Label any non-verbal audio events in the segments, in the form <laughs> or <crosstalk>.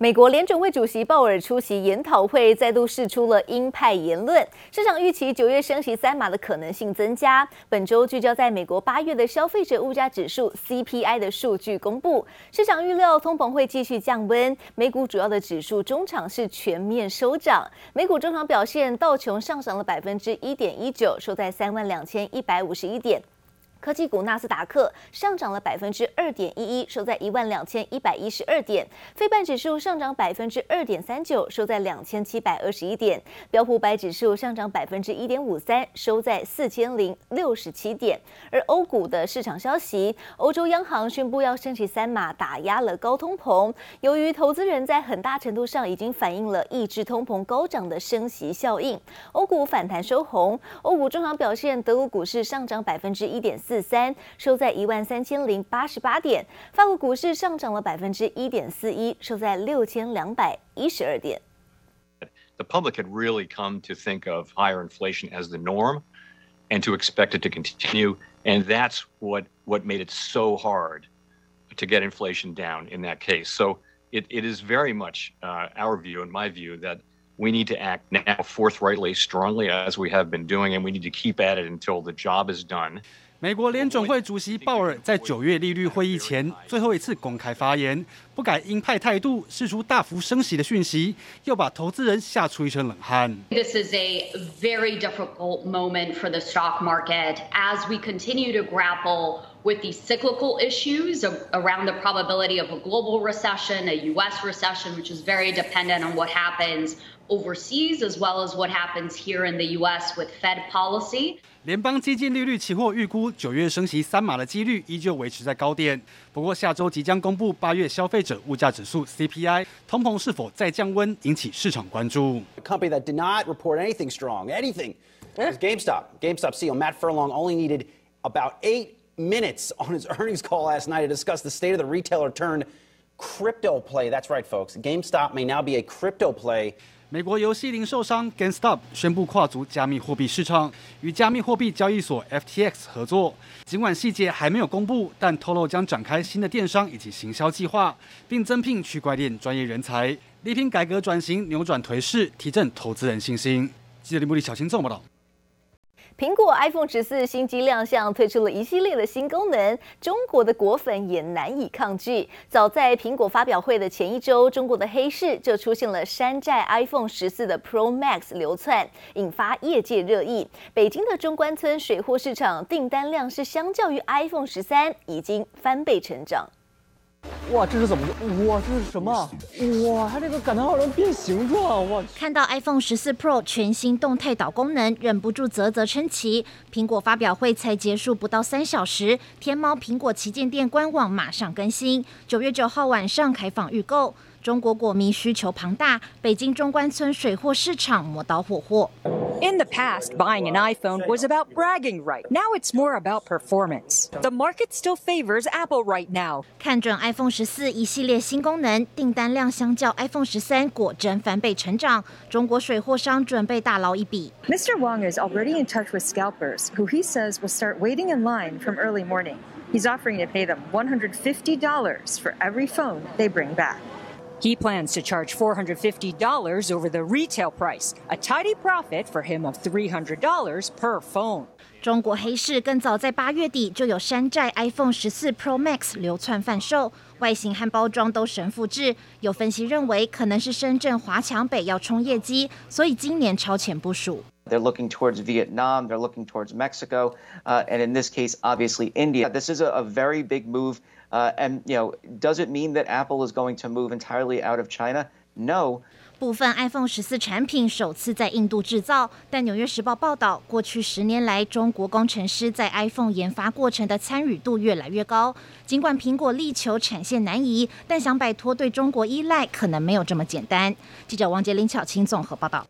美国联准会主席鲍尔出席研讨会，再度释出了鹰派言论。市场预期九月升息三码的可能性增加。本周聚焦在美国八月的消费者物价指数 CPI 的数据公布，市场预料通膨会继续降温。美股主要的指数中场是全面收涨。美股中场表现，道琼上涨了百分之一点一九，收在三万两千一百五十一点。科技股纳斯达克上涨了百分之二点一一，收在一万两千一百一十二点；非半指数上涨百分之二点三九，收在两千七百二十一点；标普百指数上涨百分之一点五三，收在四千零六十七点。而欧股的市场消息，欧洲央行宣布要升息三码，打压了高通膨。由于投资人在很大程度上已经反映了抑制通膨高涨的升息效应，欧股反弹收红。欧股中场表现，德国股市上涨百分之一点四三，收在一万三千零八十八点。法国股市上涨了百分之一点四一，收在六千两百一十二点。The public had really come to think of higher inflation as the norm, and to expect it to continue, and that's what what made it so hard to get inflation down in that case. So it it is very much uh, our view and my view that we need to act now forthrightly, strongly, as we have been doing, and we need to keep at it until the job is done. 美国联准会主席鲍尔在九月利率会议前最后一次公开发言，不改鹰派态度，释出大幅升息的讯息，又把投资人吓出一身冷汗。This is a very difficult moment for the stock market as we continue to grapple with the cyclical issues around the probability of a global recession, a U.S. recession, which is very dependent on what happens overseas as well as what happens here in the U.S. with Fed policy. 联邦基金利率期货预估九月升息三码的几率依旧维持在高点。不过下周即将公布八月消费者物价指数 CPI，通膨是否再降温，引起市场关注。A company that did not report anything strong, anything, is GameStop. GameStop CEO Matt Furlong only needed about eight minutes <laughs> on his earnings call last night to discuss the state of the retailer turned crypto play. That's right, folks. GameStop may now be a crypto play. 美国游戏零售商 GameStop 宣布跨足加密货币市场，与加密货币交易所 FTX 合作。尽管细节还没有公布，但透露将展开新的电商以及行销计划，并增聘区块链专业人才，力拼改革转型，扭转颓势，提振投资人信心。记者林木里小心做报道。苹果 iPhone 十四新机亮相，推出了一系列的新功能，中国的果粉也难以抗拒。早在苹果发表会的前一周，中国的黑市就出现了山寨 iPhone 十四的 Pro Max 流窜，引发业界热议。北京的中关村水货市场订单量是相较于 iPhone 十三已经翻倍成长。哇，这是怎么？哇，这是什么？哇，它这个感叹号能变形状！哇，看到 iPhone 十四 Pro 全新动态岛功能，忍不住啧啧称奇。苹果发表会才结束不到三小时，天猫苹果旗舰店官网马上更新，九月九号晚上开放预购。中国果迷需求庞大，北京中关村水货市场磨刀霍霍。In the past, buying an iPhone was about bragging right. Now it's more about performance. The market still favors Apple right now. 看准 iPhone 十四一系列新功能，订单量相较 iPhone 十三果真翻倍成长。中国水货商准备大捞一笔。Mr. Wang is already in touch with scalpers, who he says will start waiting in line from early morning. He's offering to pay them $150 for every phone they bring back. He plans to charge $450 over the retail price, a tidy profit for him of $300 per phone. 中国黑市更早在八月底就有山寨 iPhone 十四 Pro Max 流窜贩售，外形和包装都神复制。有分析认为，可能是深圳华强北要冲业绩，所以今年超前部署。 They're looking towards Vietnam, they're looking towards Mexico, uh, and in this case, obviously India. This is a, a very big move. Uh, and you know, does it mean that Apple is going to move entirely out of China? No. 部分 iPhone 十四产品首次在印度制造，但纽约时报报道，过去十年来，中国工程师在 iPhone 研发过程的参与度越来越高。尽管苹果力求产线南移，但想摆脱对中国依赖，可能没有这么简单。记者王杰林巧清综合报道。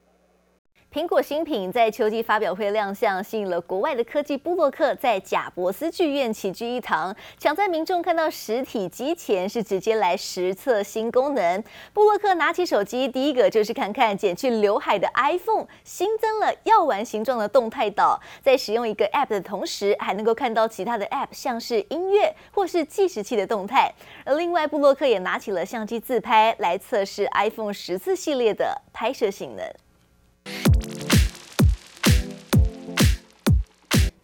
苹果新品在秋季发表会亮相，吸引了国外的科技部落客在贾伯斯剧院齐聚一堂，抢在民众看到实体机前是直接来实测新功能。部落客拿起手机，第一个就是看看剪去刘海的 iPhone 新增了药丸形状的动态岛，在使用一个 App 的同时，还能够看到其他的 App，像是音乐或是计时器的动态。而另外，部落客也拿起了相机自拍，来测试 iPhone 十四系列的拍摄性能。you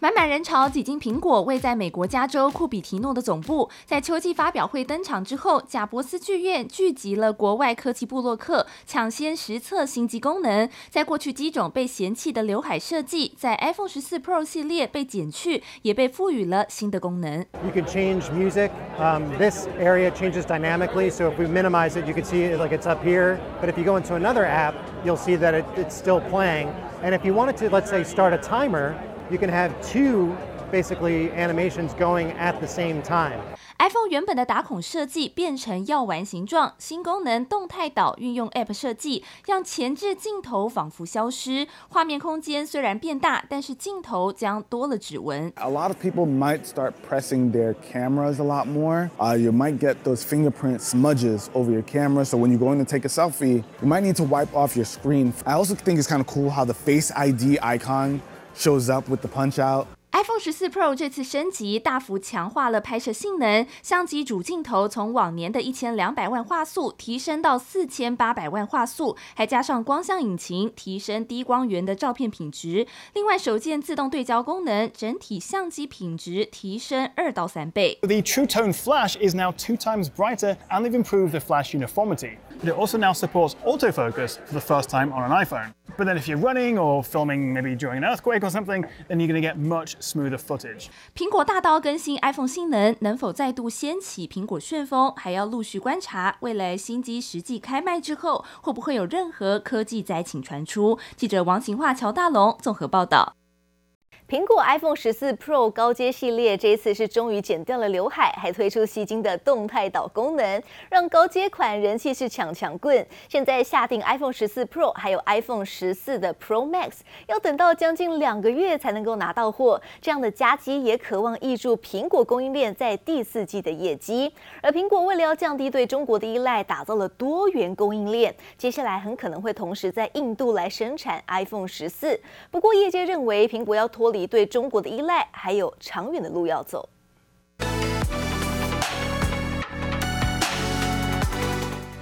满满人潮挤进苹果位在美国加州库比提诺的总部，在秋季发表会登场之后，贾伯斯剧院聚集了国外科技部落客，抢先实测新机功能。在过去机种被嫌弃的刘海设计，在 iPhone 十四 Pro 系列被减去，也被赋予了新的功能。You can change music. Um, this area changes dynamically, so if we minimize it, you can see it like it's up here. But if you go into another app, you'll see that it, it's still playing. And if you wanted to, let's say, start a timer. You can have two basically animations going at the same time. iPhone 原本的打孔设计变成药丸形状，新功能动态岛运用 App 设计，让前置镜头仿佛消失，画面空间虽然变大，但是镜头将多了指纹。A lot of people might start pressing their cameras a lot more. Uh, you might get those fingerprint smudges over your camera, so when you're going to take a selfie, you might need to wipe off your screen. I also think it's kind of cool how the Face ID icon shows up with the punch out iPhone 十四 Pro 这次升级，大幅强化了拍摄性能，相机主镜头从往年的一千两百万画素提升到四千八百万画素，还加上光像引擎，提升低光源的照片品质。另外，手键自动对焦功能，整体相机品质提升二到三倍。The True Tone Flash is now two times brighter, and they've improved the flash uniformity. But it also now supports autofocus for the first time on an iPhone. But then if you're running or filming maybe during an earthquake or something, then you're going to get much 苹果大刀更新 iPhone 性能，能否再度掀起苹果旋风？还要陆续观察未来新机实际开卖之后，会不会有任何科技灾情传出？记者王晴樺、乔大龙综合报道。苹果 iPhone 十四 Pro 高阶系列这一次是终于剪掉了刘海，还推出吸睛的动态岛功能，让高阶款人气是抢抢棍。现在下定 iPhone 十四 Pro 还有 iPhone 十四的 Pro Max，要等到将近两个月才能够拿到货。这样的佳绩也渴望挹注苹果供应链在第四季的业绩。而苹果为了要降低对中国的依赖，打造了多元供应链，接下来很可能会同时在印度来生产 iPhone 十四。不过业界认为苹果要脱离对中国的依赖，还有长远的路要走。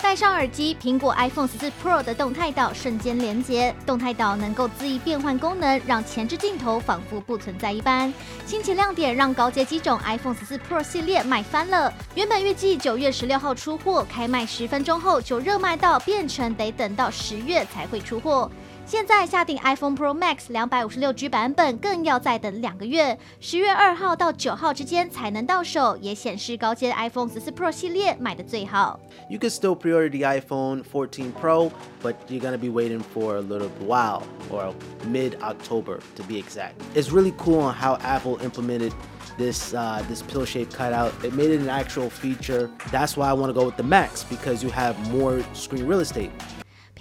戴上耳机，苹果 iPhone 十四 Pro 的动态岛瞬间连接，动态岛能够恣意变换功能，让前置镜头仿佛不存在一般。新奇亮点让高阶机种 iPhone 十四 Pro 系列卖翻了。原本预计九月十六号出货，开卖十分钟后就热卖到变成得等到十月才会出货。现在下定 iPhone Pro Max 两百五十六 G 版本，更要再等两个月，十月二号到九号之间才能到手，也显示高阶 iPhone 十四 Pro 系列卖得最好。You can still pre-order the iPhone 14 Pro, but you're gonna be waiting for a little while, or mid October to be exact. It's really cool on how Apple implemented this uh, this pill-shaped cutout. It made it an actual feature. That's why I want to go with the Max because you have more screen real estate.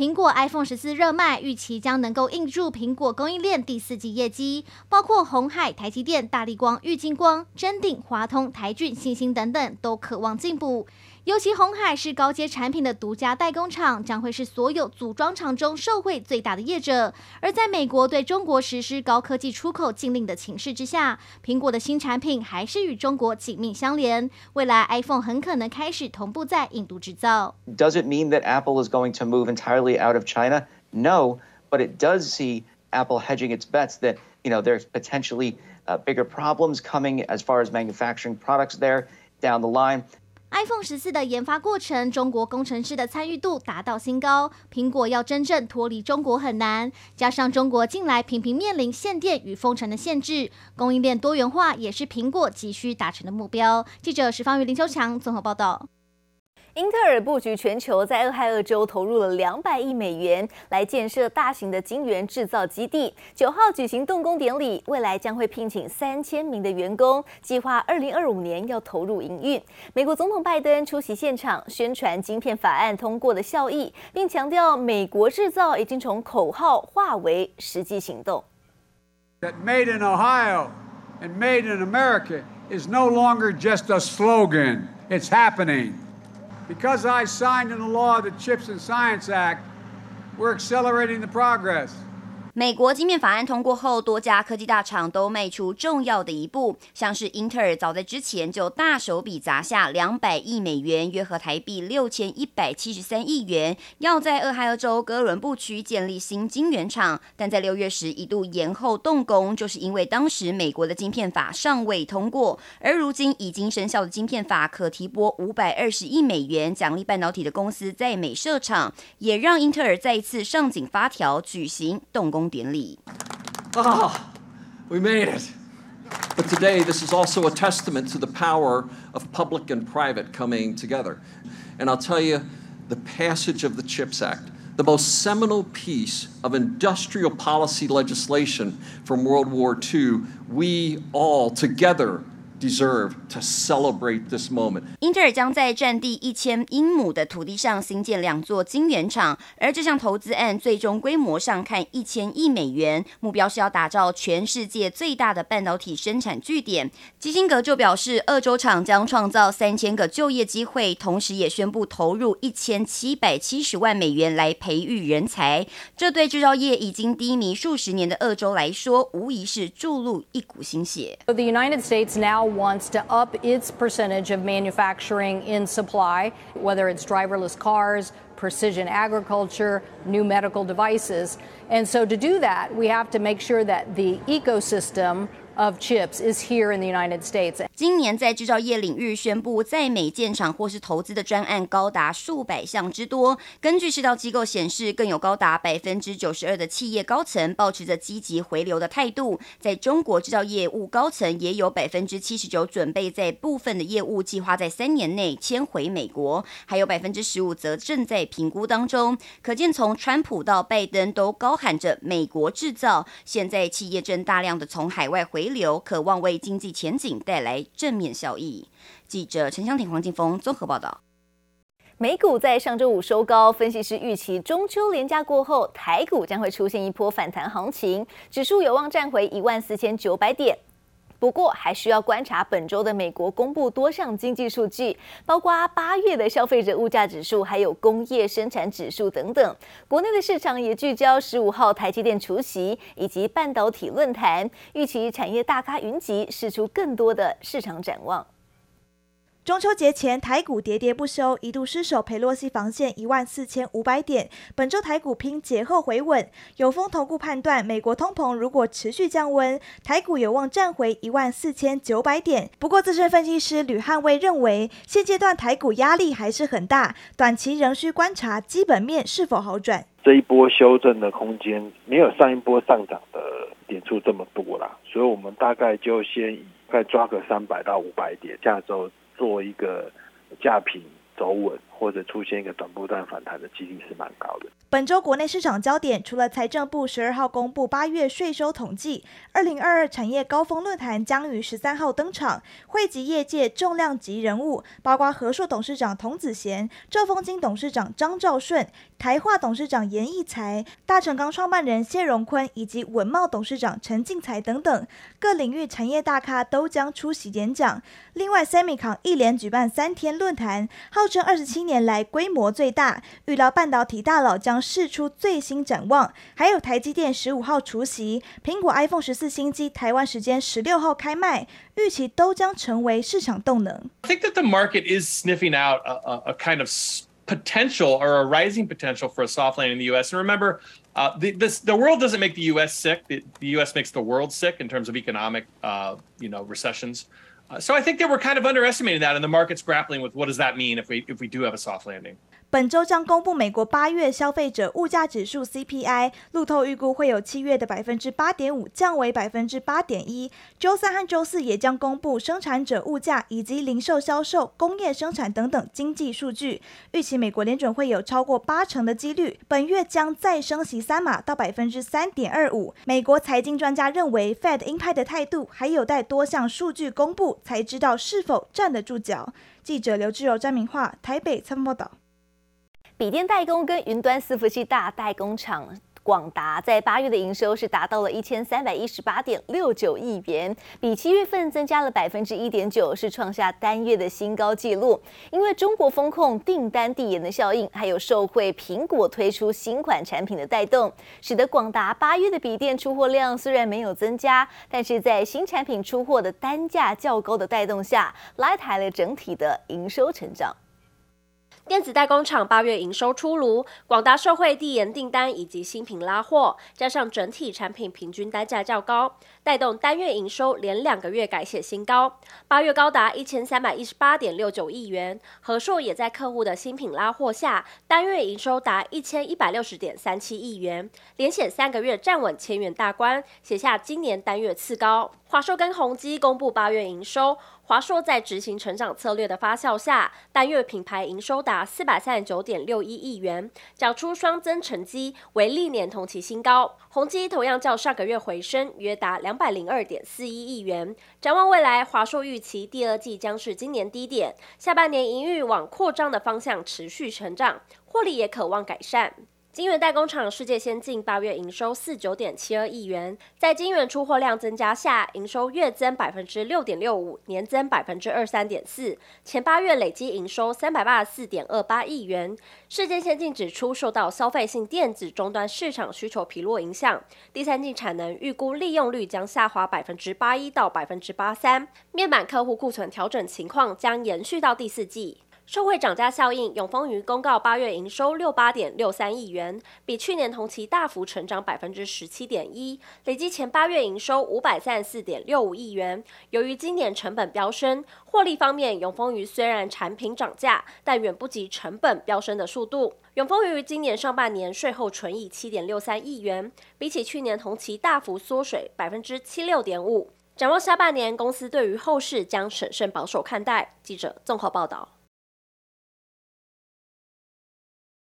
苹果 iPhone 十四热卖，预期将能够印注苹果供应链第四季业绩，包括红海、台积电、大力光、玉晶光、臻鼎、华通、台俊、欣兴等等，都渴望进步。尤其红海是高阶产品的独家代工厂，将会是所有组装厂中受惠最大的业者。而在美国对中国实施高科技出口禁令的情势之下，苹果的新产品还是与中国紧密相连。未来 iPhone 很可能开始同步在印度制造。Does it mean that Apple is going to move entirely out of China? No, but it does see Apple hedging its bets that, you know, there's potentially uh, bigger problems coming as far as manufacturing products there down the line. iPhone 十四的研发过程，中国工程师的参与度达到新高。苹果要真正脱离中国很难，加上中国近来频频面临限电与封城的限制，供应链多元化也是苹果急需达成的目标。记者石方瑜、林秋强综合报道。英特尔布局全球，在俄亥俄州投入了两百亿美元来建设大型的晶圆制造基地。九号举行动工典礼，未来将会聘请三千名的员工，计划二零二五年要投入营运。美国总统拜登出席现场，宣传晶片法案通过的效益，并强调美国制造已经从口号化为实际行动。That made in Ohio and made in America is no longer just a slogan. It's happening. Because I signed into law the CHIPS and Science Act, we're accelerating the progress. 美国晶片法案通过后，多家科技大厂都迈出重要的一步。像是英特尔，早在之前就大手笔砸下两百亿美元，约合台币六千一百七十三亿元，要在俄亥俄州哥伦布区建立新晶圆厂。但在六月时一度延后动工，就是因为当时美国的晶片法尚未通过。而如今已经生效的晶片法，可提拨五百二十亿美元奖励半导体的公司在美设厂，也让英特尔再一次上紧发条，举行动工。We made it. But today, this is also a testament to the power of public and private coming together. And I'll tell you, the passage of the CHIPS Act, the most seminal piece of industrial policy legislation from World War II, we all together deserve to celebrate this moment. 英特尔将在占地一千英亩的土地上新建两座晶圆厂，而这项投资案最终规模上看一千亿美元，目标是要打造全世界最大的半导体生产据点。基辛格就表示，鄂州厂将创造三千个就业机会，同时也宣布投入一千七百七十万美元来培育人才。这对制造业已经低迷数十年的鄂州来说，无疑是注入一股新血。The United States now wants to up its percentage of manufacturing in supply, whether it's driverless cars, precision agriculture, new medical devices. And so to do that, we have to make sure that the ecosystem of chips is here in the United States. 今年在制造业领域宣布在美建厂或是投资的专案高达数百项之多。根据市道机构显示，更有高达百分之九十二的企业高层保持着积极回流的态度。在中国制造业务高层也有百分之七十九准备在部分的业务计划在三年内迁回美国，还有百分之十五则正在评估当中。可见从川普到拜登都高喊着美国制造，现在企业正大量的从海外回流，渴望为经济前景带来正面效益。记者陈香婷、黄静峰综合报道。美股在上周五收高，分析师预期中秋连假过后，台股将会出现一波反弹行情，指数有望站回一万四千九百点。不过，还需要观察本周的美国公布多项经济数据，包括八月的消费者物价指数，还有工业生产指数等等。国内的市场也聚焦十五号台积电除息以及半导体论坛，预期产业大咖云集，释出更多的市场展望。中秋节前，台股跌跌不休，一度失守裴洛西防线一万四千五百点。本周台股拼节后回稳，有风投顾判断，美国通膨如果持续降温，台股有望站回一万四千九百点。不过，资深分析师吕汉威认为，现阶段台股压力还是很大，短期仍需观察基本面是否好转。这一波修正的空间没有上一波上涨的点数这么多啦，所以我们大概就先快抓个三百到五百点，下周。做一个价平走稳，或者出现一个短波段反弹的几率是蛮高的。本周国内市场焦点，除了财政部十二号公布八月税收统计，二零二二产业高峰论坛将于十三号登场，汇集业界重量级人物，包括和硕董事长童子贤、兆丰金董事长张兆顺、台化董事长严义才、大成钢创办人谢荣坤以及文茂董事长陈进财等等各领域产业大咖都将出席演讲。另外，Semicon 一连举办三天论坛，号称二十七年年来规模最大。预料半导体大佬将释出最新展望，还有台积电十五号除息，苹果 iPhone 十四新机台湾时间十六号开卖，预期都将成为市场动能。I think that the market is sniffing out a, a kind of potential or a rising potential for a soft landing in the U.S. And remember, uh, the, this, the world doesn't make the U.S. sick. The, the U.S. makes the world sick in terms of economic, uh, you know, recessions. So I think that we're kind of underestimating that, and the market's grappling with what does that mean if we if we do have a soft landing. 本周将公布美国八月消费者物价指数 CPI，路透预估会有七月的百分之八点五降为百分之八点一。周三和周四也将公布生产者物价以及零售销售、工业生产等等经济数据。预期美国联准会有超过八成的几率，本月将再升息三码到百分之三点二五。美国财经专家认为，Fed 鹰派的态度还有待多项数据公布才知道是否站得住脚。记者刘志柔、詹明化台北参报道。笔电代工跟云端伺服器大代工厂广达在八月的营收是达到了一千三百一十八点六九亿元，比七月份增加了百分之一点九，是创下单月的新高纪录。因为中国风控订单递延的效应，还有受惠苹果推出新款产品的带动，使得广达八月的笔电出货量虽然没有增加，但是在新产品出货的单价较高的带动下，拉抬了整体的营收成长。电子代工厂八月营收出炉，广达受惠递延订单以及新品拉货，加上整体产品平均单价较高，带动单月营收连两个月改写新高，八月高达一千三百一十八点六九亿元。和硕也在客户的新品拉货下，单月营收达一千一百六十点三七亿元，连续三个月站稳千元大关，写下今年单月次高。华硕跟宏基公布八月营收。华硕在执行成长策略的发酵下，单月品牌营收达四百三十九点六一亿元，缴出双增成绩，为历年同期新高。宏基同样较上个月回升，约达两百零二点四一亿元。展望未来，华硕预期第二季将是今年低点，下半年营运往扩张的方向持续成长，获利也渴望改善。晶圆代工厂世界先进八月营收四九点七二亿元，在晶圆出货量增加下，营收月增百分之六点六五，年增百分之二三点四，前八月累计营收三百八十四点二八亿元。世界先进指出，受到消费性电子终端市场需求疲弱影响，第三季产能预估利用率将下滑百分之八一到百分之八三，面板客户库存调整情况将延续到第四季。受惠涨价效应，永丰余公告八月营收六八点六三亿元，比去年同期大幅成长百分之十七点一，累计前八月营收五百三十四点六五亿元。由于今年成本飙升，获利方面，永丰余虽然产品涨价，但远不及成本飙升的速度。永丰余今年上半年税后纯益七点六三亿元，比起去年同期大幅缩水百分之七六点五。展望下半年，公司对于后市将审慎保守看待。记者综合报道。